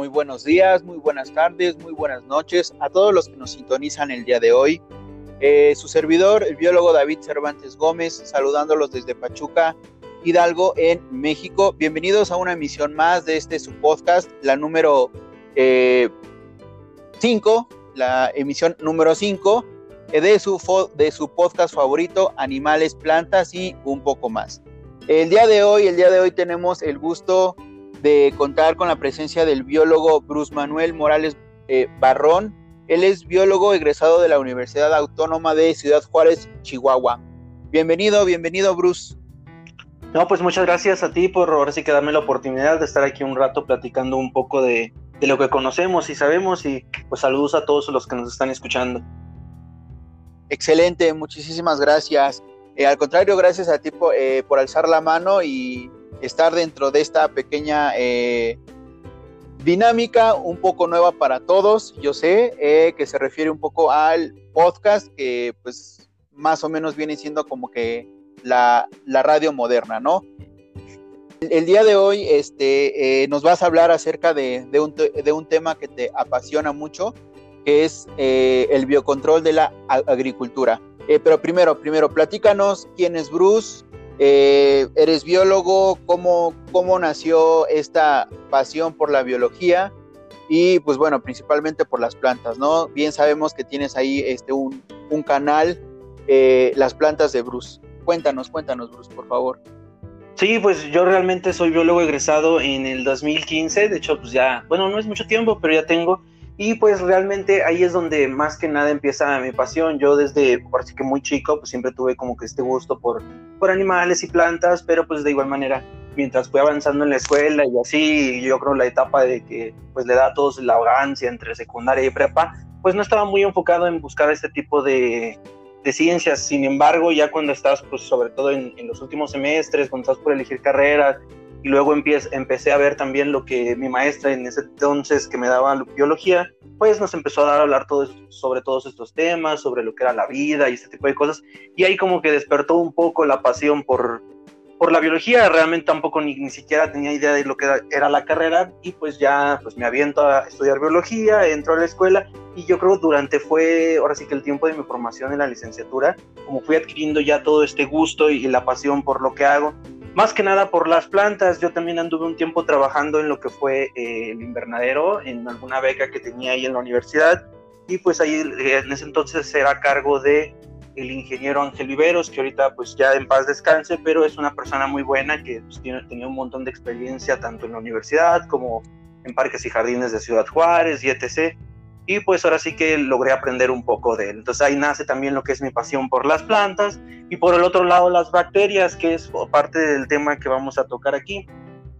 muy buenos días, muy buenas tardes, muy buenas noches a todos los que nos sintonizan el día de hoy. Eh, su servidor, el biólogo David Cervantes Gómez, saludándolos desde Pachuca, Hidalgo, en México. Bienvenidos a una emisión más de este su podcast, la número 5, eh, la emisión número 5 eh, de, su, de su podcast favorito, Animales, Plantas y un poco más. El día de hoy, el día de hoy tenemos el gusto de contar con la presencia del biólogo Bruce Manuel Morales eh, Barrón. Él es biólogo egresado de la Universidad Autónoma de Ciudad Juárez, Chihuahua. Bienvenido, bienvenido Bruce. No, pues muchas gracias a ti por ahora sí que darme la oportunidad de estar aquí un rato platicando un poco de, de lo que conocemos y sabemos y pues saludos a todos los que nos están escuchando. Excelente, muchísimas gracias. Eh, al contrario, gracias a ti eh, por alzar la mano y estar dentro de esta pequeña eh, dinámica un poco nueva para todos. Yo sé eh, que se refiere un poco al podcast que pues más o menos viene siendo como que la, radio moderna, ¿no? El, día de hoy este, eh, nos vas a hablar acerca de, un, de, un, tema que te apasiona mucho, que es el biocontrol de la agricultura. pero primero, primero, platícanos quién es Bruce, eh, eres biólogo, ¿cómo, ¿cómo nació esta pasión por la biología? Y pues bueno, principalmente por las plantas, ¿no? Bien sabemos que tienes ahí este, un, canal, eh, Las Plantas de Bruce. Cuéntanos, cuéntanos, Bruce, por favor. Sí, pues yo realmente soy biólogo egresado en el 2015, de hecho, pues ya, bueno, no es mucho tiempo, pero ya tengo y pues realmente ahí es donde más que nada empieza mi pasión. Yo desde, por que muy chico, pues siempre tuve como que este gusto por, por animales y plantas, pero pues de igual manera, mientras fui avanzando en la escuela y así, yo creo la etapa de que pues le da a todos la vagancia entre secundaria y prepa, pues no estaba muy enfocado en buscar este tipo de, de ciencias. Sin embargo, ya cuando estás, pues sobre todo en los últimos semestres, cuando estás por elegir carreras, y luego empecé a ver también lo que mi maestra en ese entonces que me daba biología, pues nos empezó a dar a hablar todo, sobre todos estos temas, sobre lo que era la vida y este tipo de cosas, y ahí como que despertó un poco la pasión por, por la biología, realmente tampoco ni, ni siquiera tenía idea de lo que era, la carrera, y pues ya pues me aviento a estudiar biología, entro a la escuela, y yo creo durante fue, ahora sí que el tiempo de mi formación en la licenciatura, como fui adquiriendo ya todo este gusto y la pasión por lo que hago, más que nada por las plantas. Yo también anduve un tiempo trabajando en lo que fue eh, el invernadero, en alguna beca que tenía ahí en la universidad. Y pues ahí eh, en ese entonces era a cargo de el ingeniero Ángel Viveros, que ahorita pues ya en paz descanse, pero es una persona muy buena que pues, tenía un montón de experiencia tanto en la universidad como en parques y jardines de Ciudad Juárez y etc y pues ahora sí que logré aprender un poco de él. Entonces ahí nace también lo que es mi pasión por las plantas y por el otro lado las bacterias, que es parte del tema que vamos a tocar aquí.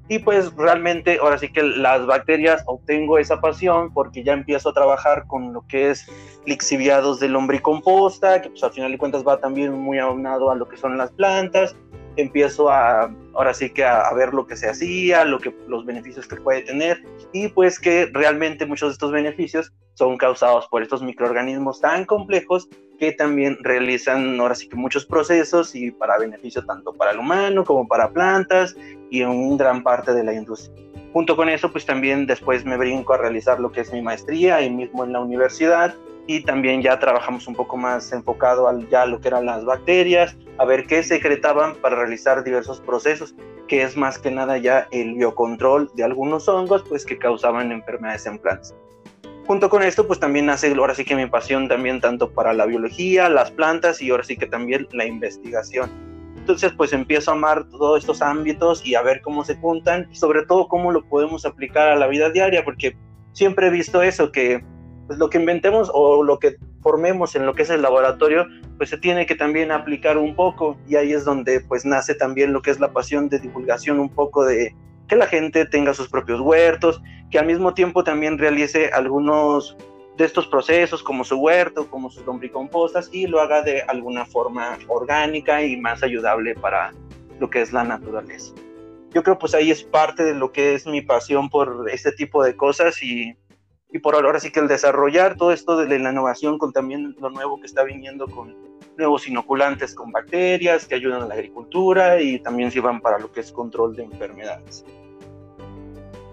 Y pues realmente ahora sí que las bacterias obtengo esa pasión porque ya empiezo a trabajar con lo que es lixiviados de lombricomposta, que pues al final de cuentas va también muy aunado a lo que son las plantas empiezo a, ahora sí que a, ver lo que se hacía, lo que, los beneficios que puede tener y pues que realmente muchos de estos beneficios son causados por estos microorganismos tan complejos que también realizan ahora sí que muchos procesos y para beneficio tanto para el humano como para plantas y en gran parte de la industria. Junto con eso, pues también después me brinco a realizar lo que es mi maestría ahí mismo en la universidad y también ya trabajamos un poco más enfocado al ya lo que eran las bacterias, a ver qué secretaban para realizar diversos procesos, que es más que nada ya el biocontrol de algunos hongos pues que causaban enfermedades en plantas. Junto con esto pues también nace ahora sí que mi pasión también tanto para la biología, las plantas y ahora sí que también la investigación. Entonces pues empiezo a amar todos estos ámbitos y a ver cómo se juntan y sobre todo cómo lo podemos aplicar a la vida diaria porque siempre he visto eso que pues lo que inventemos o lo que formemos en lo que es el laboratorio, pues se tiene que también aplicar un poco y ahí es donde pues nace también lo que es la pasión de divulgación un poco de que la gente tenga sus propios huertos, que al mismo tiempo también realice algunos de estos procesos como su huerto, como sus lombricompostas y lo haga de alguna forma orgánica y más ayudable para lo que es la naturaleza. Yo creo pues ahí es parte de lo que es mi pasión por este tipo de cosas y y por ahora sí que el desarrollar todo esto de la innovación con también lo nuevo que está viniendo con nuevos inoculantes con bacterias que ayudan a la agricultura y también sirvan para lo que es control de enfermedades.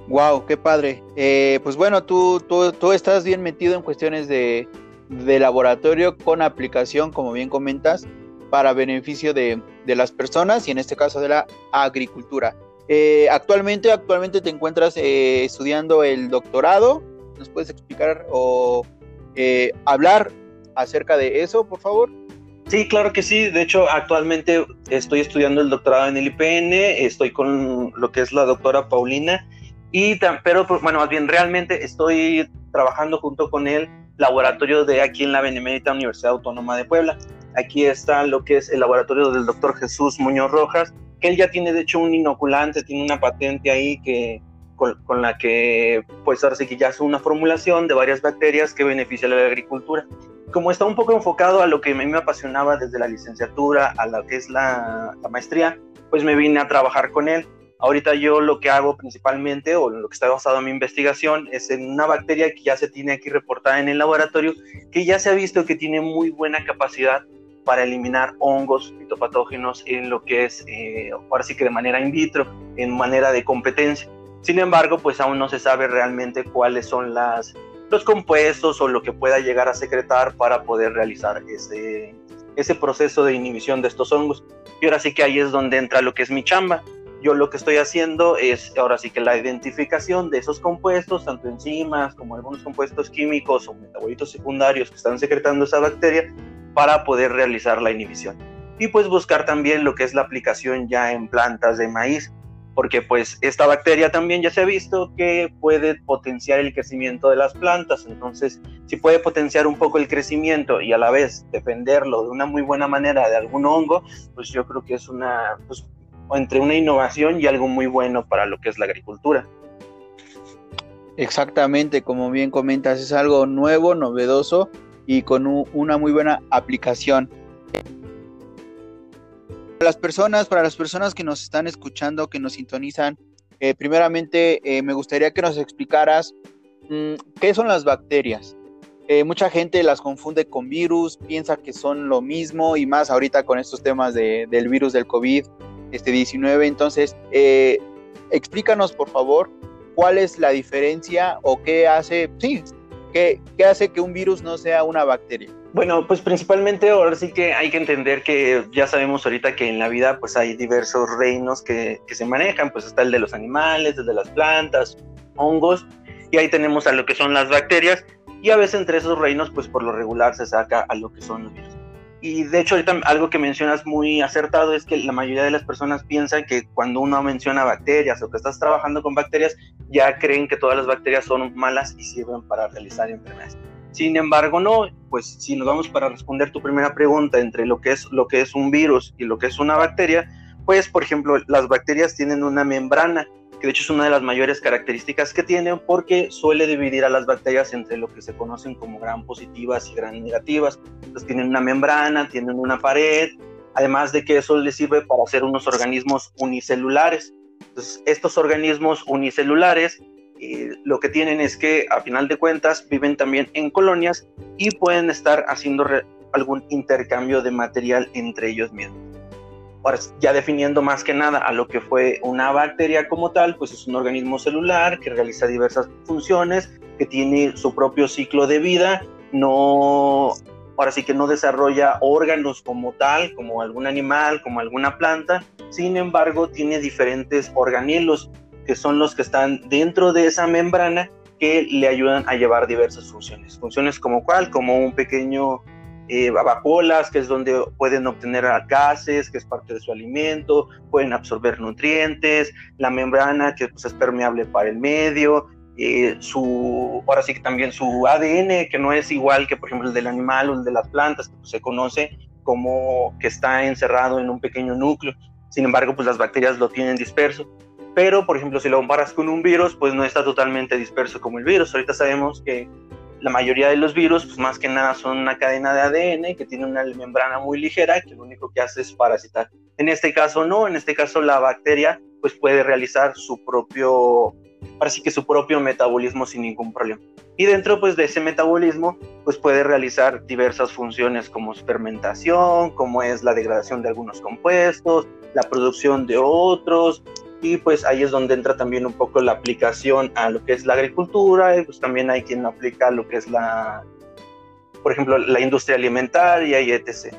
Wow, qué padre. Eh, pues bueno, tú, tú, tú, estás bien metido en cuestiones de, de, laboratorio con aplicación, como bien comentas, para beneficio de, de las personas y en este caso de la agricultura. Eh, actualmente, actualmente te encuentras eh, estudiando el doctorado. ¿Nos puedes explicar o eh, hablar acerca de eso, por favor? Sí, claro que sí. De hecho, actualmente estoy estudiando el doctorado en el IPN, estoy con lo que es la doctora Paulina, y pero pues, bueno, más bien realmente estoy trabajando junto con el laboratorio de aquí en la Benemérita Universidad Autónoma de Puebla. Aquí está lo que es el laboratorio del doctor Jesús Muñoz Rojas, que él ya tiene de hecho un inoculante, tiene una patente ahí que con, la que pues ahora sí que ya hace una formulación de varias bacterias que beneficia a la agricultura. Como está un poco enfocado a lo que a mí me apasionaba desde la licenciatura a lo que es la, la maestría, pues me vine a trabajar con él. Ahorita yo lo que hago principalmente, o lo que está basado en mi investigación, es en una bacteria que ya se tiene aquí reportada en el laboratorio, que ya se ha visto que tiene muy buena capacidad para eliminar hongos fitopatógenos en lo que es, eh, ahora sí que de manera in vitro, en manera de competencia. Sin embargo, pues aún no se sabe realmente cuáles son las, los compuestos o lo que pueda llegar a secretar para poder realizar ese, ese proceso de inhibición de estos hongos. Y ahora sí que ahí es donde entra lo que es mi chamba. Yo lo que estoy haciendo es ahora sí que la identificación de esos compuestos, tanto enzimas como algunos compuestos químicos o metabolitos secundarios que están secretando esa bacteria, para poder realizar la inhibición. Y pues buscar también lo que es la aplicación ya en plantas de maíz, porque pues esta bacteria también ya se ha visto que puede potenciar el crecimiento de las plantas, entonces si puede potenciar un poco el crecimiento y a la vez defenderlo de una muy buena manera de algún hongo, pues yo creo que es una, pues, entre una innovación y algo muy bueno para lo que es la agricultura. Exactamente, como bien comentas, es algo nuevo, novedoso y con una muy buena aplicación. Las personas, para las personas que nos están escuchando, que nos sintonizan, eh, primeramente eh, me gustaría que nos explicaras mm, qué son las bacterias. Eh, mucha gente las confunde con virus, piensa que son lo mismo y más ahorita con estos temas del virus del COVID este 19. Entonces, explícanos por favor cuál es la diferencia o qué hace, sí, ¿Qué, hace que un virus no sea una bacteria? Bueno, pues principalmente ahora sí que hay que entender que ya sabemos ahorita que en la vida pues hay diversos reinos que, que se manejan, pues está el de los animales, el de las plantas, hongos, y ahí tenemos a lo que son las bacterias, y a veces entre esos reinos pues por lo regular se saca a lo que son los virus. Y de hecho, ahorita algo que mencionas muy acertado es que la mayoría de las personas piensan que cuando uno menciona bacterias o que estás trabajando con bacterias, ya creen que todas las bacterias son malas y sirven para realizar enfermedades. Sin embargo, no, pues si nos vamos para responder tu primera pregunta entre lo que es lo que es un virus y lo que es una bacteria, pues por ejemplo, las bacterias tienen una membrana que de hecho es una de las mayores características que tienen porque suele dividir a las bacterias entre lo que se conocen como gran positivas y gran negativas. Entonces tienen una membrana, tienen una pared, además de que eso les sirve para hacer unos organismos unicelulares. Entonces estos organismos unicelulares eh, lo que tienen es que a final de cuentas viven también en colonias y pueden estar haciendo algún intercambio de material entre ellos mismos ya definiendo más que nada a lo que fue una bacteria como tal, pues es un organismo celular que realiza diversas funciones, que tiene su propio ciclo de vida, no, ahora sí que no desarrolla órganos como tal, como algún animal, como alguna planta, sin embargo tiene diferentes organelos que son los que están dentro de esa membrana que le ayudan a llevar diversas funciones. Funciones como cuál, como un pequeño eh, que es donde pueden obtener gases, que es parte de su alimento, pueden absorber nutrientes, la membrana, que pues, es permeable para el medio, eh, su, ahora sí que también su ADN, que no es igual que por ejemplo el del animal o el de las plantas, que pues, se conoce como que está encerrado en un pequeño núcleo. Sin embargo, pues las bacterias lo tienen disperso. Pero, por ejemplo, si lo comparas con un virus, pues no está totalmente disperso como el virus. Ahorita sabemos que la mayoría de los virus, pues más que nada son una cadena de ADN que tiene una membrana muy ligera que lo único que hace es parasitar. En este caso no, en este caso la bacteria pues puede realizar su propio, parece que su propio metabolismo sin ningún problema. Y dentro pues de ese metabolismo pues puede realizar diversas funciones como fermentación, como es la degradación de algunos compuestos, la producción de otros, y pues ahí es donde entra también un poco la aplicación a lo que es la agricultura, y pues también hay quien aplica lo que es la, por ejemplo, la industria alimentaria y etc.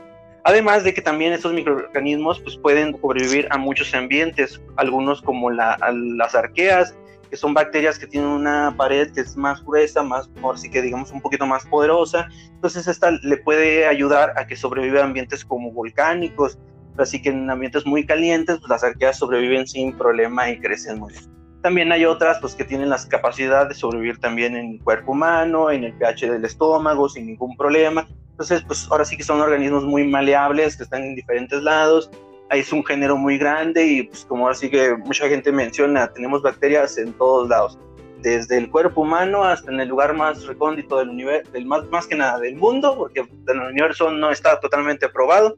Además de que también estos microorganismos pues, pueden sobrevivir a muchos ambientes, algunos como la, las arqueas, que son bacterias que tienen una pared que es más gruesa, más, por sí que digamos un poquito más poderosa. Entonces esta le puede ayudar a que sobreviva a ambientes como volcánicos, así que en ambientes muy calientes pues las arqueas sobreviven sin problema y crecen muy bien. También hay otras pues que tienen la capacidad de sobrevivir también en el cuerpo humano, en el pH del estómago sin ningún problema. Entonces pues ahora sí que son organismos muy maleables que están en diferentes lados es un género muy grande y pues como así que mucha gente menciona, tenemos bacterias en todos lados, desde el cuerpo humano hasta en el lugar más recóndito del universo, del más, más que nada del mundo, porque el universo no está totalmente probado,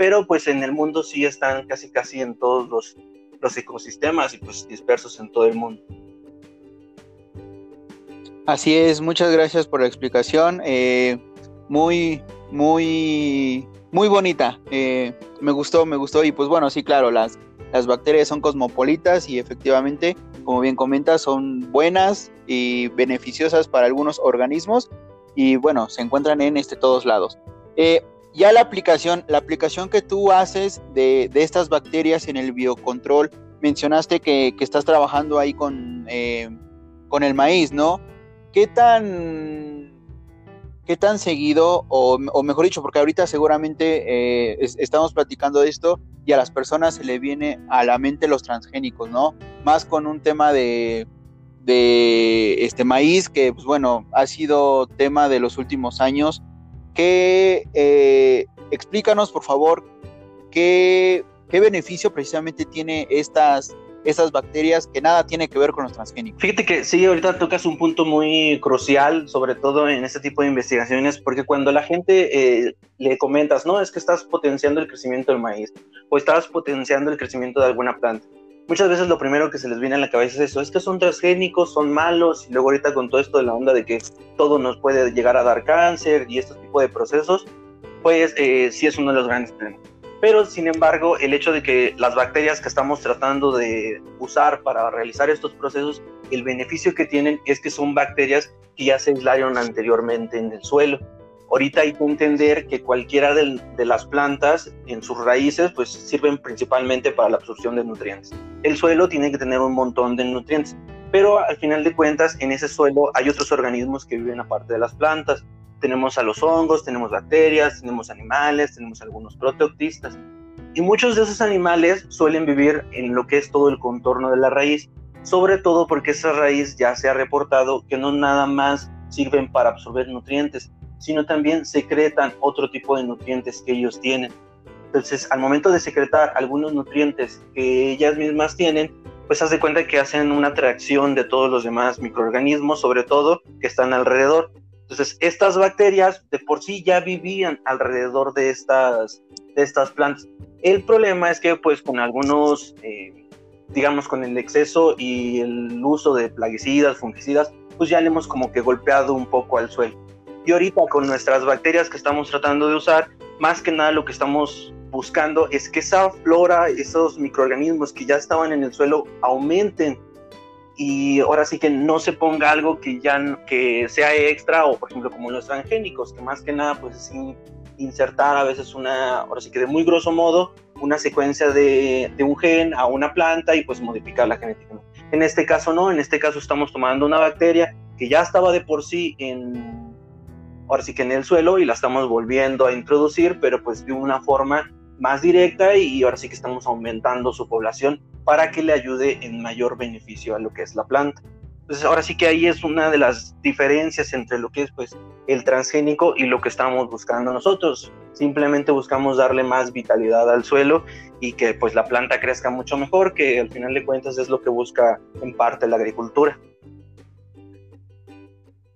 pero pues en el mundo sí están casi casi en todos los, los ecosistemas y pues dispersos en todo el mundo. Así es, muchas gracias por la explicación. Eh, muy, muy muy bonita. Eh, me gustó, me gustó. Y pues bueno, sí, claro, las, las bacterias son cosmopolitas y efectivamente, como bien comentas, son buenas y beneficiosas para algunos organismos. Y bueno, se encuentran en este todos lados. Eh, ya la aplicación, la aplicación que tú haces de, estas bacterias en el biocontrol, mencionaste que, estás trabajando ahí con, eh, con el maíz, ¿no? ¿Qué tan ¿qué tan seguido, o, mejor dicho, porque ahorita seguramente eh, estamos platicando de esto y a las personas se le viene a la mente los transgénicos, ¿no? Más con un tema de, de este maíz, que pues bueno, ha sido tema de los últimos años. Eh, explícanos, por favor, qué, qué beneficio precisamente tiene estas esas bacterias que nada tiene que ver con los transgénicos. Fíjate que sí, ahorita tocas un punto muy crucial, sobre todo en este tipo de investigaciones, porque cuando la gente eh, le comentas, no, es que estás potenciando el crecimiento del maíz o estás potenciando el crecimiento de alguna planta. Muchas veces lo primero que se les viene a la cabeza es eso, es que son transgénicos, son malos, y luego ahorita con todo esto de la onda de que todo nos puede llegar a dar cáncer y este tipo de procesos, pues eh, sí es uno de los grandes problemas. Pero, sin embargo, el hecho de que las bacterias que estamos tratando de usar para realizar estos procesos, el beneficio que tienen es que son bacterias que ya se aislaron anteriormente en el suelo. Ahorita hay que entender que cualquiera de, las plantas en sus raíces pues sirven principalmente para la absorción de nutrientes. El suelo tiene que tener un montón de nutrientes, pero al final de cuentas en ese suelo hay otros organismos que viven aparte de las plantas tenemos a los hongos, tenemos bacterias, tenemos animales, tenemos algunos proteoctistas. Y muchos de esos animales suelen vivir en lo que es todo el contorno de la raíz, sobre todo porque esa raíz ya se ha reportado que no nada más sirven para absorber nutrientes, sino también secretan otro tipo de nutrientes que ellos tienen. Entonces, al momento de secretar algunos nutrientes que ellas mismas tienen, pues haz de cuenta que hacen una atracción de todos los demás microorganismos, sobre todo que están alrededor. Entonces, estas bacterias de por sí ya vivían alrededor de estas, de estas plantas. El problema es que, pues, con algunos, eh, digamos, con el exceso y el uso de plaguicidas, fungicidas, pues ya le hemos como que golpeado un poco al suelo. Y ahorita con nuestras bacterias que estamos tratando de usar, más que nada lo que estamos buscando es que esa flora, esos microorganismos que ya estaban en el suelo aumenten. Y ahora sí que no se ponga algo que ya que sea extra o por ejemplo como los transgénicos que más que nada pues es insertar a veces una ahora sí que de muy grosso modo una secuencia de, de un gen a una planta y pues modificarla genéticamente en este caso no en este caso estamos tomando una bacteria que ya estaba de por sí en ahora sí que en el suelo y la estamos volviendo a introducir pero pues de una forma más directa y ahora sí que estamos aumentando su población para que le ayude en mayor beneficio a lo que es la planta. Entonces ahora sí que ahí es una de las diferencias entre lo que es pues el transgénico y lo que estamos buscando nosotros. Simplemente buscamos darle más vitalidad al suelo y que pues la planta crezca mucho mejor, que al final de cuentas es lo que busca en parte la agricultura.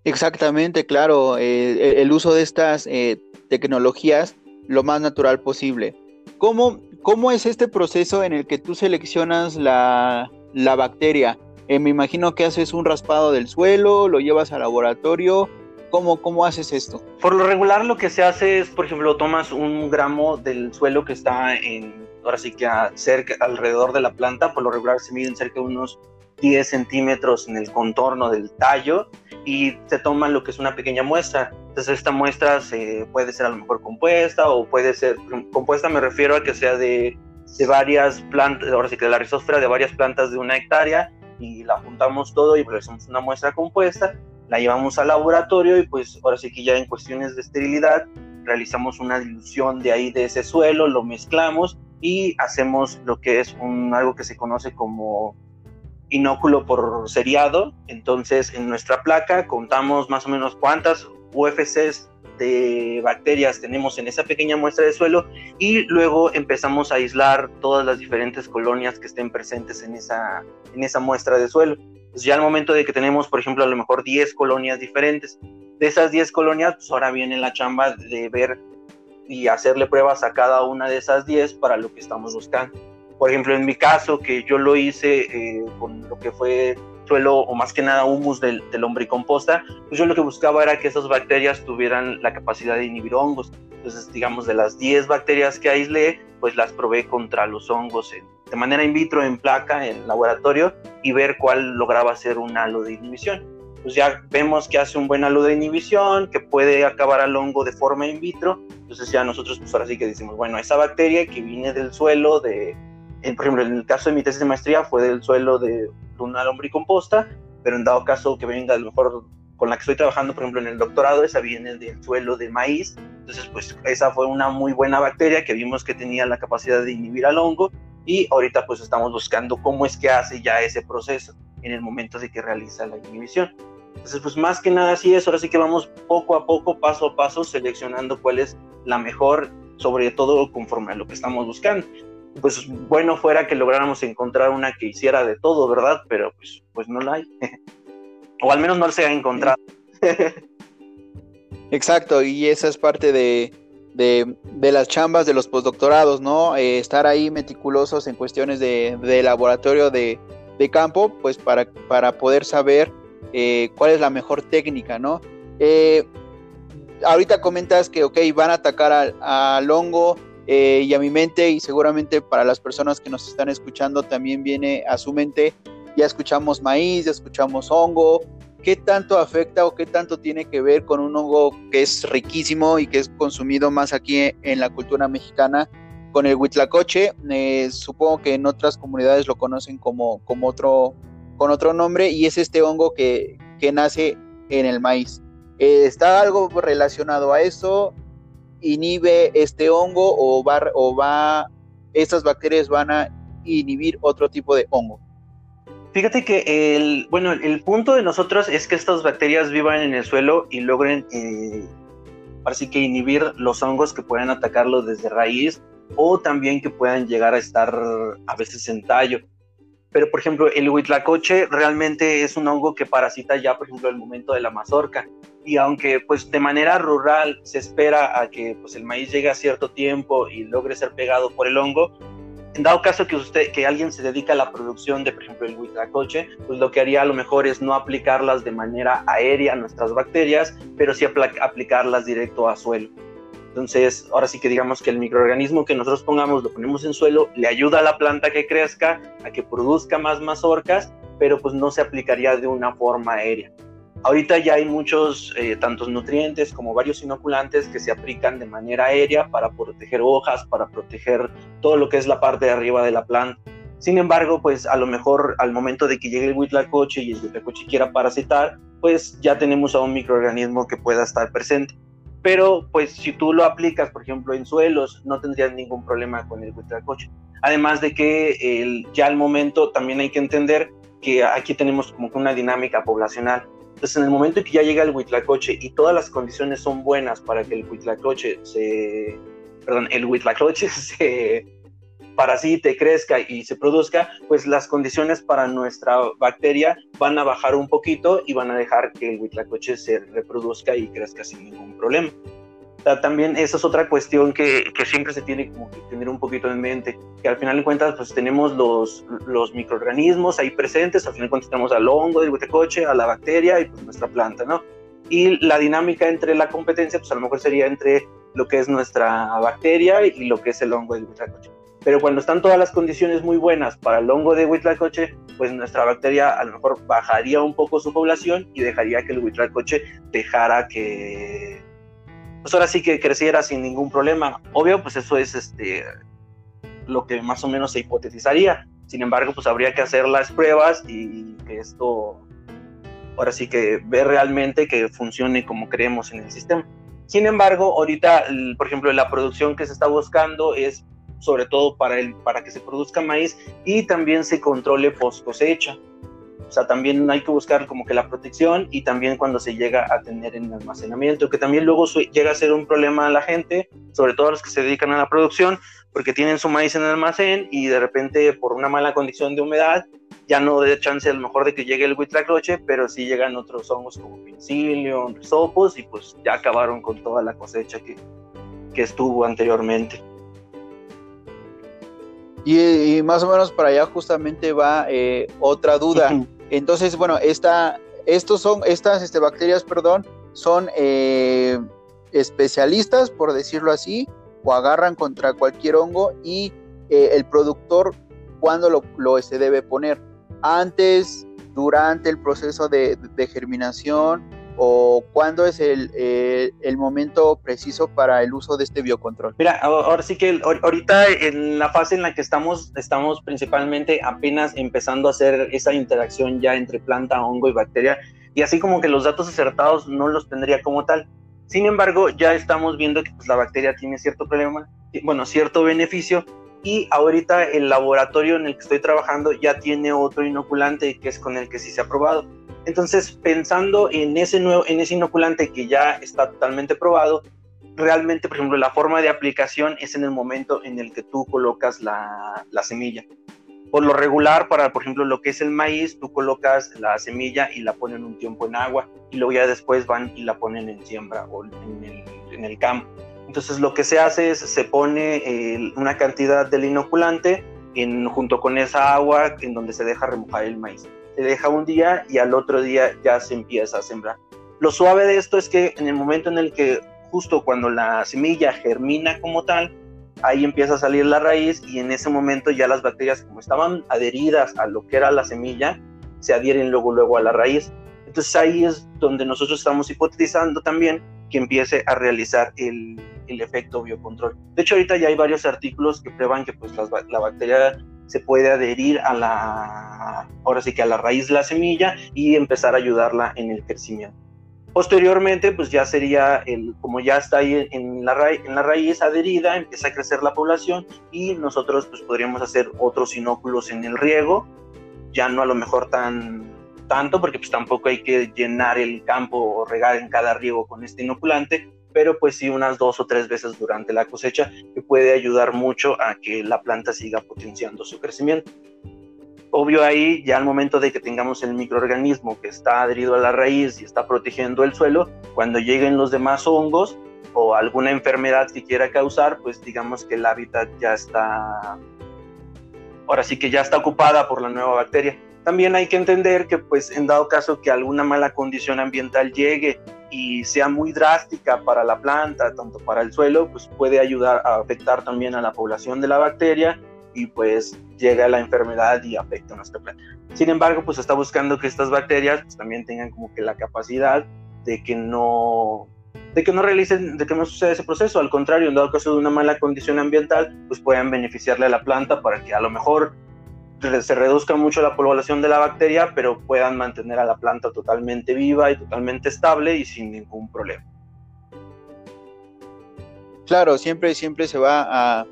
Exactamente, claro, eh, el uso de estas eh, tecnologías lo más natural posible. ¿Cómo, ¿Cómo es este proceso en el que tú seleccionas la, bacteria? Eh, me imagino que haces un raspado del suelo, lo llevas al laboratorio. ¿Cómo, ¿Cómo haces esto? Por lo regular lo que se hace es, por ejemplo, tomas un gramo del suelo que está en, ahora sí que cerca, alrededor de la planta, por lo regular se miden cerca de unos 10 centímetros en el contorno del tallo y se toma lo que es una pequeña muestra. Entonces esta muestra se, puede ser a lo mejor compuesta o puede ser, compuesta me refiero a que sea de, de varias plantas, ahora sí que de la rizósfera de varias plantas de una hectárea y la juntamos todo y realizamos una muestra compuesta, la llevamos al laboratorio y pues ahora sí que ya en cuestiones de esterilidad realizamos una dilución de ahí de ese suelo, lo mezclamos y hacemos lo que es un, algo que se conoce como inóculo por seriado. Entonces, en nuestra placa contamos más o menos cuántas UFCs de bacterias tenemos en esa pequeña muestra de suelo y luego empezamos a aislar todas las diferentes colonias que estén presentes en esa, en esa muestra de suelo. Pues ya al momento de que tenemos, por ejemplo, a lo mejor 10 colonias diferentes, de esas 10 colonias, pues ahora viene la chamba de ver y hacerle pruebas a cada una de esas 10 para lo que estamos buscando. Por ejemplo, en mi caso, que yo lo hice eh, con lo que fue suelo o más que nada humus del, del composta, pues yo lo que buscaba era que esas bacterias tuvieran la capacidad de inhibir hongos. Entonces, digamos, de las 10 bacterias que aislé, pues las probé contra los hongos de manera in vitro en placa, en laboratorio, y ver cuál lograba hacer un halo de inhibición. Pues ya vemos que hace un buen halo de inhibición, que puede acabar al hongo de forma in vitro. Entonces ya nosotros pues ahora sí que decimos, bueno, esa bacteria que viene del suelo de, por ejemplo, en el caso de mi tesis de maestría fue del suelo de una lombricomposta, pero en dado caso que venga a lo mejor con la que estoy trabajando, por ejemplo, en el doctorado, esa viene del suelo de maíz. Entonces, pues esa fue una muy buena bacteria que vimos que tenía la capacidad de inhibir al hongo y ahorita pues estamos buscando cómo es que hace ya ese proceso en el momento de que realiza la inhibición. Entonces, pues más que nada así es, ahora sí que vamos poco a poco, paso a paso, seleccionando cuál es la mejor, sobre todo conforme a lo que estamos buscando pues bueno fuera que lográramos encontrar una que hiciera de todo, ¿verdad? Pero pues, pues no la hay. o al menos no se ha encontrado. Exacto, y esa es parte de, las chambas de los postdoctorados, ¿no? Eh, estar ahí meticulosos en cuestiones de, laboratorio de, campo, pues para, para poder saber eh, cuál es la mejor técnica, ¿no? Eh, ahorita comentas que, ok, van a atacar al, al hongo, eh, y a mi mente y seguramente para las personas que nos están escuchando también viene a su mente, ya escuchamos maíz, ya escuchamos hongo, ¿qué tanto afecta o qué tanto tiene que ver con un hongo que es riquísimo y que es consumido más aquí en la cultura mexicana? Con el huitlacoche, eh, supongo que en otras comunidades lo conocen como, como otro, con otro nombre y es este hongo que, que nace en el maíz. Eh, ¿Está algo relacionado a eso? Inhibe este hongo o va, o va, estas bacterias van a inhibir otro tipo de hongo? Fíjate que el, bueno, el punto de nosotros es que estas bacterias vivan en el suelo y logren, eh, así que inhibir los hongos que puedan atacarlo desde raíz o también que puedan llegar a estar a veces en tallo. Pero, por ejemplo, el huitlacoche realmente es un hongo que parasita ya, por ejemplo, el momento de la mazorca y aunque pues de manera rural se espera a que pues el maíz llegue a cierto tiempo y logre ser pegado por el hongo, en dado caso que usted que alguien se dedica a la producción de por ejemplo el huitlacoche, pues lo que haría a lo mejor es no aplicarlas de manera aérea a nuestras bacterias, pero sí aplicarlas directo a suelo. Entonces, ahora sí que digamos que el microorganismo que nosotros pongamos, lo ponemos en suelo, le ayuda a la planta que crezca, a que produzca más mazorcas, pero pues no se aplicaría de una forma aérea. Ahorita ya hay muchos, eh, tantos nutrientes como varios inoculantes que se aplican de manera aérea para proteger hojas, para proteger todo lo que es la parte de arriba de la planta. Sin embargo, pues a lo mejor al momento de que llegue el huitlacoche y el huitlacoche quiera parasitar, pues ya tenemos a un microorganismo que pueda estar presente. Pero pues si tú lo aplicas, por ejemplo, en suelos, no tendrías ningún problema con el huitlacoche. Además de que el, ya al momento también hay que entender que aquí tenemos como que una dinámica poblacional entonces, en el momento en que ya llega el huitlacoche y todas las condiciones son buenas para que el huitlacoche se, perdón, el huitlacoche se parasite, crezca y se produzca, pues las condiciones para nuestra bacteria van a bajar un poquito y van a dejar que el huitlacoche se reproduzca y crezca sin ningún problema también esa es otra cuestión que, que, siempre se tiene como que tener un poquito en mente, que al final de cuentas pues tenemos los, los microorganismos ahí presentes, al final de cuentas tenemos al hongo del huitecoche, a la bacteria y pues nuestra planta, ¿no? Y la dinámica entre la competencia pues a lo mejor sería entre lo que es nuestra bacteria y lo que es el hongo del huitecoche. Pero cuando están todas las condiciones muy buenas para el hongo de Huitlacoche, pues nuestra bacteria a lo mejor bajaría un poco su población y dejaría que el Huitlacoche dejara que, pues ahora sí que creciera sin ningún problema. Obvio, pues eso es este lo que más o menos se hipotetizaría. Sin embargo, pues habría que hacer las pruebas y que esto ahora sí que ver realmente que funcione como creemos en el sistema. Sin embargo, ahorita, por ejemplo, la producción que se está buscando es sobre todo para, el, para que se produzca maíz y también se controle post cosecha. O sea, también hay que buscar como que la protección y también cuando se llega a tener en almacenamiento, que también luego llega a ser un problema a la gente, sobre todo a los que se dedican a la producción, porque tienen su maíz en el almacén y de repente por una mala condición de humedad ya no de chance a lo mejor de que llegue el huitlacloche, pero sí llegan otros hongos como pincilium, risopos y pues ya acabaron con toda la cosecha que, que estuvo anteriormente. Y, más o menos para allá justamente va eh, otra duda. Entonces, bueno, esta, estos son, estas este, bacterias, perdón, son eh, especialistas, por decirlo así, o agarran contra cualquier hongo y eh, el productor cuándo lo, lo se debe poner. Antes, durante el proceso de, de germinación o cuándo es el, el, momento preciso para el uso de este biocontrol? Mira, ahora sí que ahorita en la fase en la que estamos, estamos principalmente apenas empezando a hacer esa interacción ya entre planta, hongo y bacteria, y así como que los datos acertados no los tendría como tal. Sin embargo, ya estamos viendo que pues, la bacteria tiene cierto problema, bueno, cierto beneficio, y ahorita el laboratorio en el que estoy trabajando ya tiene otro inoculante que es con el que sí se ha probado entonces, pensando en ese, nuevo, en ese inoculante que ya está totalmente probado, realmente, por ejemplo, la forma de aplicación es en el momento en el que tú colocas la, la, semilla. Por lo regular, para, por ejemplo, lo que es el maíz, tú colocas la semilla y la ponen un tiempo en agua y luego ya después van y la ponen en siembra o en el, campo. Entonces, lo que se hace es, se pone eh, una cantidad del inoculante junto con esa agua en donde se deja remojar el maíz se deja un día y al otro día ya se empieza a sembrar. Lo suave de esto es que en el momento en el que justo cuando la semilla germina como tal, ahí empieza a salir la raíz y en ese momento ya las bacterias como estaban adheridas a lo que era la semilla, se adhieren luego luego a la raíz. Entonces ahí es donde nosotros estamos hipotetizando también que empiece a realizar el, el efecto biocontrol. De hecho ahorita ya hay varios artículos que prueban que pues la bacteria se puede adherir a la, ahora sí que a la raíz de la semilla y empezar a ayudarla en el crecimiento. Posteriormente, pues ya sería, el, como ya está ahí en la, raíz, en la raíz adherida, empieza a crecer la población y nosotros pues podríamos hacer otros inóculos en el riego, ya no a lo mejor tan tanto, porque pues tampoco hay que llenar el campo o regar en cada riego con este inoculante, pero pues sí unas dos o tres veces durante la cosecha que puede ayudar mucho a que la planta siga potenciando su crecimiento. Obvio ahí ya al momento de que tengamos el microorganismo que está adherido a la raíz y está protegiendo el suelo, cuando lleguen los demás hongos o alguna enfermedad que quiera causar, pues digamos que el hábitat ya está, ahora sí que ya está ocupada por la nueva bacteria. También hay que entender que pues en dado caso que alguna mala condición ambiental llegue y sea muy drástica para la planta, tanto para el suelo, pues puede ayudar a afectar también a la población de la bacteria y pues llega la enfermedad y afecta a nuestra planta. Sin embargo, pues está buscando que estas bacterias pues, también tengan como que la capacidad de que no de que no realicen, de que no suceda ese proceso, al contrario, en dado caso de una mala condición ambiental, pues puedan beneficiarle a la planta para que a lo mejor se reduzca mucho la población de la bacteria, pero puedan mantener a la planta totalmente viva y totalmente estable y sin ningún problema. Claro, siempre, siempre se va a,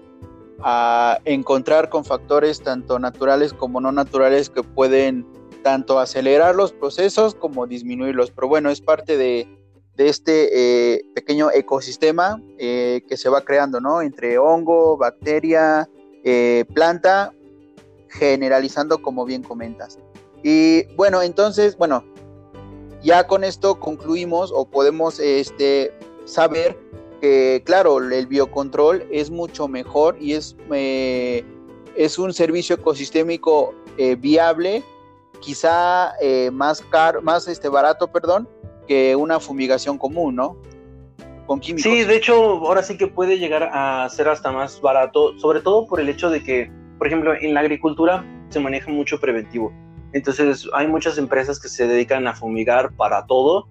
encontrar con factores tanto naturales como no naturales que pueden tanto acelerar los procesos como disminuirlos. Pero bueno, es parte de, de este eh, pequeño ecosistema eh, que se va creando, ¿no? Entre hongo, bacteria, eh, planta generalizando como bien comentas. Y bueno, entonces, bueno, ya con esto concluimos o podemos este, saber que, claro, el biocontrol es mucho mejor y es, eh, es un servicio ecosistémico eh, viable, quizá eh, más caro, más este, barato, perdón, que una fumigación común, ¿no? con químicos. Sí, de hecho, ahora sí que puede llegar a ser hasta más barato, sobre todo por el hecho de que, por ejemplo, en la agricultura se maneja mucho preventivo. Entonces, hay muchas empresas que se dedican a fumigar para todo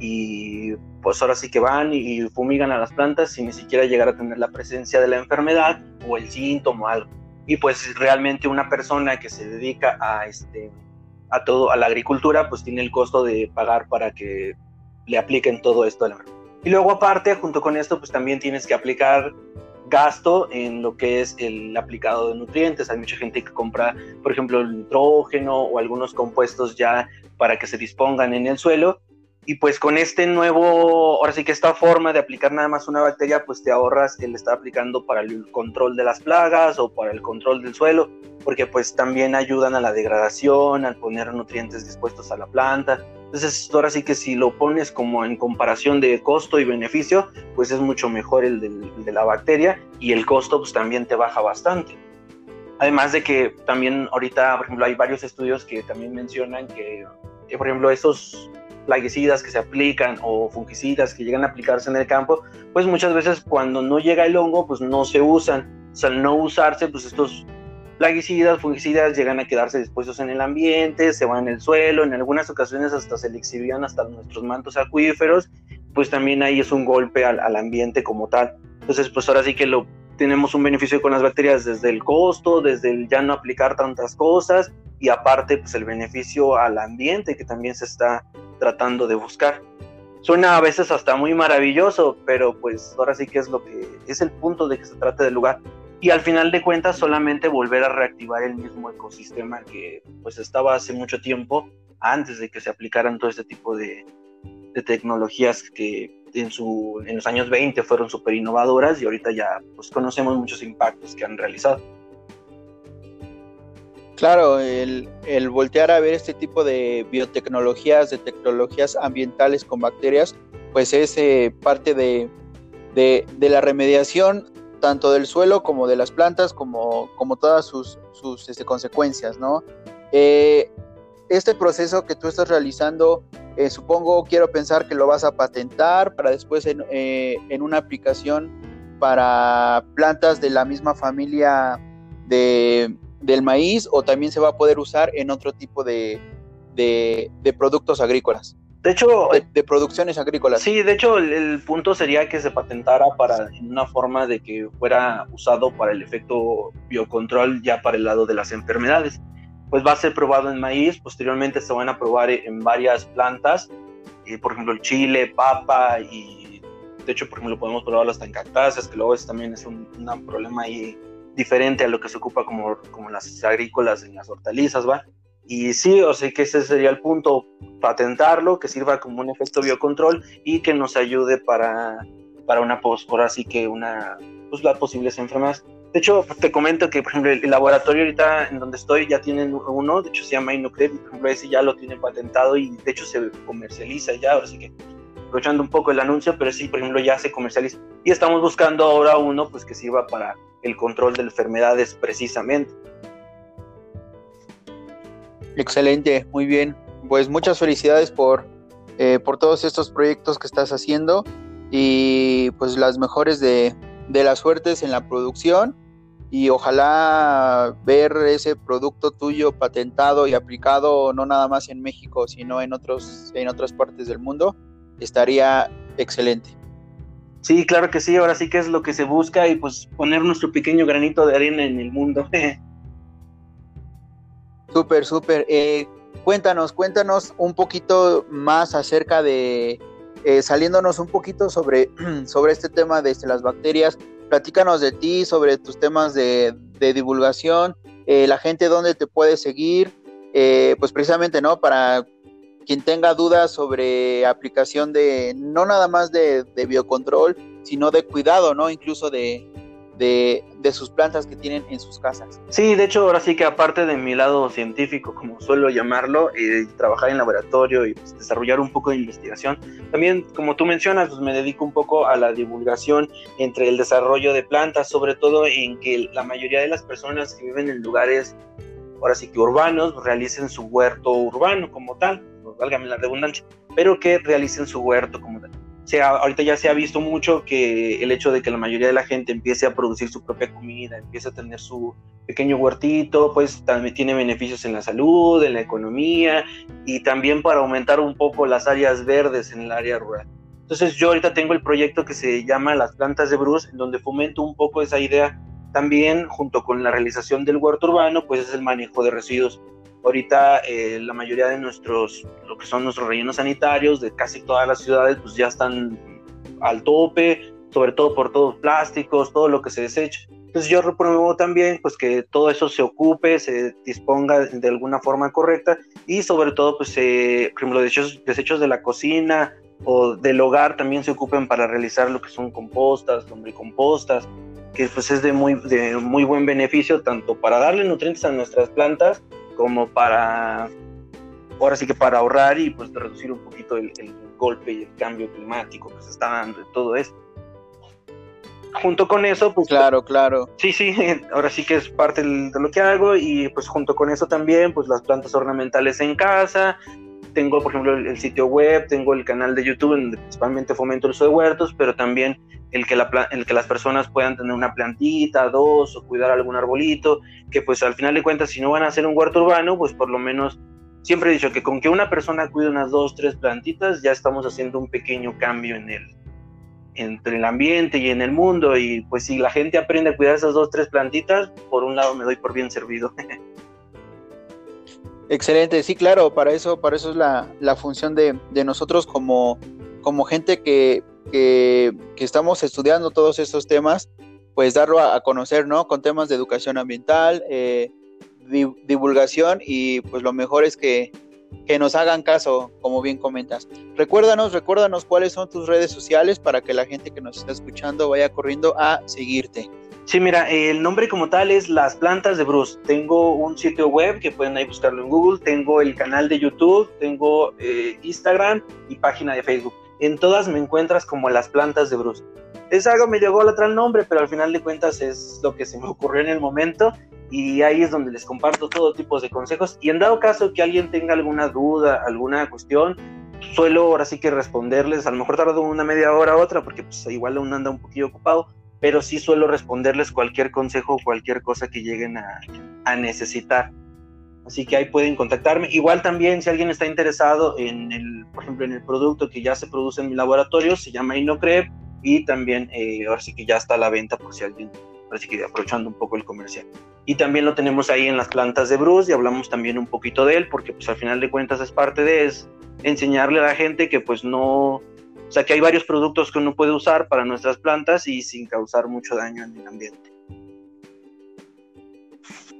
y pues ahora sí que van y fumigan a las plantas sin ni siquiera llegar a tener la presencia de la enfermedad o el síntoma o algo. Y pues realmente una persona que se dedica a este a todo a la agricultura pues tiene el costo de pagar para que le apliquen todo esto a la Y luego aparte, junto con esto, pues también tienes que aplicar gasto en lo que es el aplicado de nutrientes. Hay mucha gente que compra, por ejemplo, el nitrógeno o algunos compuestos ya para que se dispongan en el suelo. Y pues con este nuevo, ahora sí que esta forma de aplicar nada más una bacteria, pues te ahorras el estar aplicando para el control de las plagas o para el control del suelo, porque pues también ayudan a la degradación, al poner nutrientes dispuestos a la planta. Entonces, ahora sí que si lo pones como en comparación de costo y beneficio, pues es mucho mejor el, de la bacteria y el costo pues también te baja bastante. Además de que también ahorita, por ejemplo, hay varios estudios que también mencionan que, por ejemplo, esos plaguicidas que se aplican o fungicidas que llegan a aplicarse en el campo, pues muchas veces cuando no llega el hongo, pues no se usan. O sea, al no usarse, pues estos plaguicidas, fungicidas llegan a quedarse dispuestos en el ambiente, se van en el suelo, en algunas ocasiones hasta se le exhibían hasta nuestros mantos acuíferos, pues también ahí es un golpe al, al ambiente como tal. Entonces, pues ahora sí que lo tenemos un beneficio con las bacterias desde el costo, desde el ya no aplicar tantas cosas y aparte pues el beneficio al ambiente que también se está tratando de buscar. Suena a veces hasta muy maravilloso, pero pues ahora sí que es lo que es el punto de que se trate del lugar y al final de cuentas solamente volver a reactivar el mismo ecosistema que pues estaba hace mucho tiempo antes de que se aplicaran todo este tipo de, tecnologías que en, su, en los años 20 fueron súper innovadoras y ahorita ya pues conocemos muchos impactos que han realizado. Claro, el, voltear a ver este tipo de biotecnologías, de tecnologías ambientales con bacterias, pues es eh, parte de, de, de, la remediación tanto del suelo como de las plantas, como, como todas sus, sus este, consecuencias, ¿no? Eh, este proceso que tú estás realizando, eh, supongo, quiero pensar que lo vas a patentar para después en, eh, en, una aplicación para plantas de la misma familia de, del maíz o también se va a poder usar en otro tipo de, de, de productos agrícolas. De hecho, de, producciones agrícolas. Sí, de hecho, el, punto sería que se patentara para en una forma de que fuera usado para el efecto biocontrol ya para el lado de las enfermedades. Pues va a ser probado en maíz, posteriormente se van a probar en varias plantas, eh, por ejemplo, el chile, papa y de hecho, por ejemplo, podemos probarlo hasta en cactáceas, que luego también es un, un problema ahí diferente a lo que se ocupa como, como las agrícolas en las hortalizas, ¿va? Y sí, o sea que ese sería el punto, patentarlo, que sirva como un efecto biocontrol y que nos ayude para, para una pos, por así que una, pues las posibles enfermedades. De hecho, te comento que, por ejemplo, el laboratorio ahorita en donde estoy ya tienen uno, de hecho se llama Inocred, por ejemplo, ese ya lo tiene patentado y de hecho se comercializa ya, ahora sí que aprovechando un poco el anuncio, pero sí, por ejemplo, ya se comercializa. Y estamos buscando ahora uno pues que sirva para el control de enfermedades precisamente. Excelente, muy bien. Pues muchas felicidades por, eh, por todos estos proyectos que estás haciendo y pues las mejores de, de las suertes en la producción y ojalá ver ese producto tuyo patentado y aplicado no nada más en México, sino en otros en otras partes del mundo, estaría excelente. Sí, claro que sí, ahora sí que es lo que se busca y pues poner nuestro pequeño granito de arena en el mundo. Súper, súper. Eh, cuéntanos, cuéntanos un poquito más acerca de, eh, saliéndonos un poquito sobre, sobre este tema de las bacterias. Platícanos de ti, sobre tus temas de, divulgación, eh, la gente dónde te puede seguir, pues precisamente, ¿no? Para quien tenga dudas sobre aplicación de, no nada más de, de biocontrol, sino de cuidado, ¿no? Incluso de, de, sus plantas que tienen en sus casas. Sí, de hecho, ahora sí que aparte de mi lado científico, como suelo llamarlo, y trabajar en laboratorio y pues, desarrollar un poco de investigación, también, como tú mencionas, pues me dedico un poco a la divulgación entre el desarrollo de plantas, sobre todo en que la mayoría de las personas que viven en lugares, ahora sí que urbanos, realicen su huerto urbano como tal, válgame la redundancia, pero que realicen su huerto como tal ahorita ya se ha visto mucho que el hecho de que la mayoría de la gente empiece a producir su propia comida, empiece a tener su pequeño huertito, pues también tiene beneficios en la salud, en la economía y también para aumentar un poco las áreas verdes en el área rural. Entonces yo ahorita tengo el proyecto que se llama Las Plantas de Bruce, en donde fomento un poco esa idea también junto con la realización del huerto urbano, pues es el manejo de residuos. Ahorita eh, la mayoría de nuestros, lo que son nuestros rellenos sanitarios de casi todas las ciudades, pues ya están al tope, sobre todo por todos los plásticos, todo lo que se desecha. Entonces yo promuevo también pues que todo eso se ocupe, se disponga de alguna forma correcta y sobre todo pues eh, ejemplo desechos, desechos de la cocina o del hogar también se ocupen para realizar lo que son compostas, compostas que pues es de muy, de muy buen beneficio tanto para darle nutrientes a nuestras plantas como para, ahora sí que para ahorrar y pues reducir un poquito el, golpe y el cambio climático que se está dando de todo esto. Junto con eso, pues... Claro, claro. Sí, sí, ahora sí que es parte de lo que hago y pues junto con eso también, pues las plantas ornamentales en casa, tengo, por ejemplo, el, sitio web, tengo el canal de YouTube, donde principalmente fomento el uso de huertos, pero también el que, la, el que las personas puedan tener una plantita, dos, o cuidar algún arbolito, que pues al final de cuentas, si no van a hacer un huerto urbano, pues por lo menos, siempre he dicho que con que una persona cuide unas dos, tres plantitas, ya estamos haciendo un pequeño cambio en el, entre el ambiente y en el mundo, y pues si la gente aprende a cuidar esas dos, tres plantitas, por un lado me doy por bien servido. Excelente, sí, claro, para eso, para eso es la, la función de, de, nosotros como, como gente que, que, estamos estudiando todos estos temas, pues darlo a, conocer, ¿no? Con temas de educación ambiental, eh, divulgación y pues lo mejor es que, que nos hagan caso, como bien comentas. Recuérdanos, recuérdanos cuáles son tus redes sociales para que la gente que nos está escuchando vaya corriendo a seguirte. Sí, mira, el nombre como tal es Las Plantas de Bruce. Tengo un sitio web que pueden ahí buscarlo en Google, tengo el canal de YouTube, tengo eh, Instagram y página de Facebook. En todas me encuentras como Las Plantas de Bruce. Es algo medio golatra el nombre, pero al final de cuentas es lo que se me ocurrió en el momento y ahí es donde les comparto todo tipo de consejos. Y en dado caso que alguien tenga alguna duda, alguna cuestión, suelo ahora sí que responderles, a lo mejor tardo una media hora otra, porque pues igual uno anda un poquillo ocupado, pero sí suelo responderles cualquier consejo o cualquier cosa que lleguen a, necesitar. Así que ahí pueden contactarme. Igual también si alguien está interesado en el, por ejemplo, en el producto que ya se produce en mi laboratorio, se llama Inocrep y también eh, ahora sí que ya está a la venta por si alguien, ahora sí que aprovechando un poco el comercial. Y también lo tenemos ahí en las plantas de Bruce y hablamos también un poquito de él porque pues al final de cuentas es parte de enseñarle a la gente que pues no, o sea que hay varios productos que uno puede usar para nuestras plantas y sin causar mucho daño en el ambiente.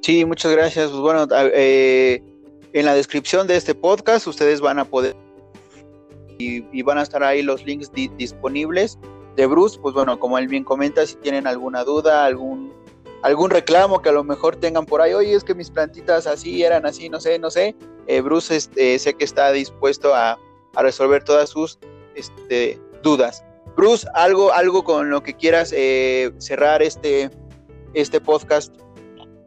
Sí, muchas gracias. Pues bueno, eh, en la descripción de este podcast ustedes van a poder y, van a estar ahí los links disponibles de Bruce. Pues bueno, como él bien comenta, si tienen alguna duda, algún algún reclamo que a lo mejor tengan por ahí, oye, es que mis plantitas así eran así, no sé, no sé. Eh, Bruce este, sé que está dispuesto a, a resolver todas sus este, dudas. Bruce, algo, algo con lo que quieras eh, cerrar este, este podcast.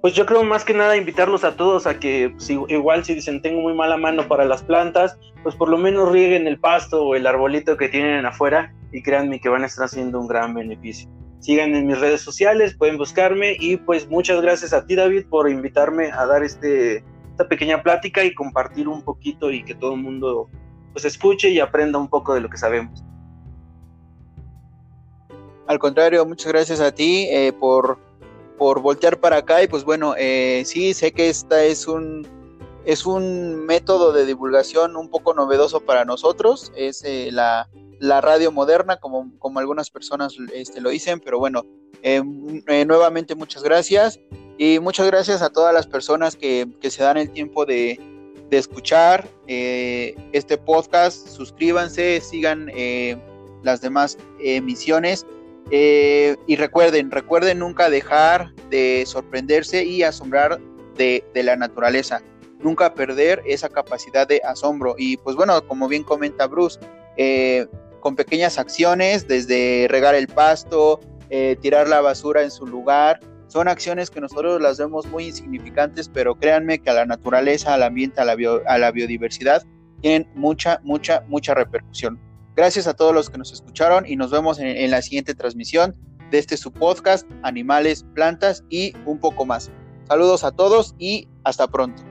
Pues yo creo más que nada invitarlos a todos a que si, igual si dicen tengo muy mala mano para las plantas, pues por lo menos rieguen el pasto o el arbolito que tienen afuera y créanme que van a estar haciendo un gran beneficio. Sigan en mis redes sociales, pueden buscarme y pues muchas gracias a ti David por invitarme a dar este, esta pequeña plática y compartir un poquito y que todo el mundo pues escuche y aprenda un poco de lo que sabemos. Al contrario, muchas gracias a ti eh, por, por voltear para acá y pues bueno, eh, sí, sé que esta es un, es un método de divulgación un poco novedoso para nosotros, es eh, la, radio moderna, como, como algunas personas este, lo dicen, pero bueno, nuevamente muchas gracias y muchas gracias a todas las personas que, que se dan el tiempo de, de escuchar eh, este podcast. Suscríbanse, sigan eh, las demás emisiones. Eh, y recuerden, recuerden nunca dejar de sorprenderse y asombrar de, de, la naturaleza. Nunca perder esa capacidad de asombro. Y pues bueno, como bien comenta Bruce, con pequeñas acciones, desde regar el pasto, tirar la basura en su lugar, son acciones que nosotros las vemos muy insignificantes, pero créanme que a la naturaleza, al ambiente, a la, a la biodiversidad, tienen mucha, mucha, mucha repercusión. Gracias a todos los que nos escucharon y nos vemos en, la siguiente transmisión de este su podcast, Animales, Plantas y un poco más. Saludos a todos y hasta pronto.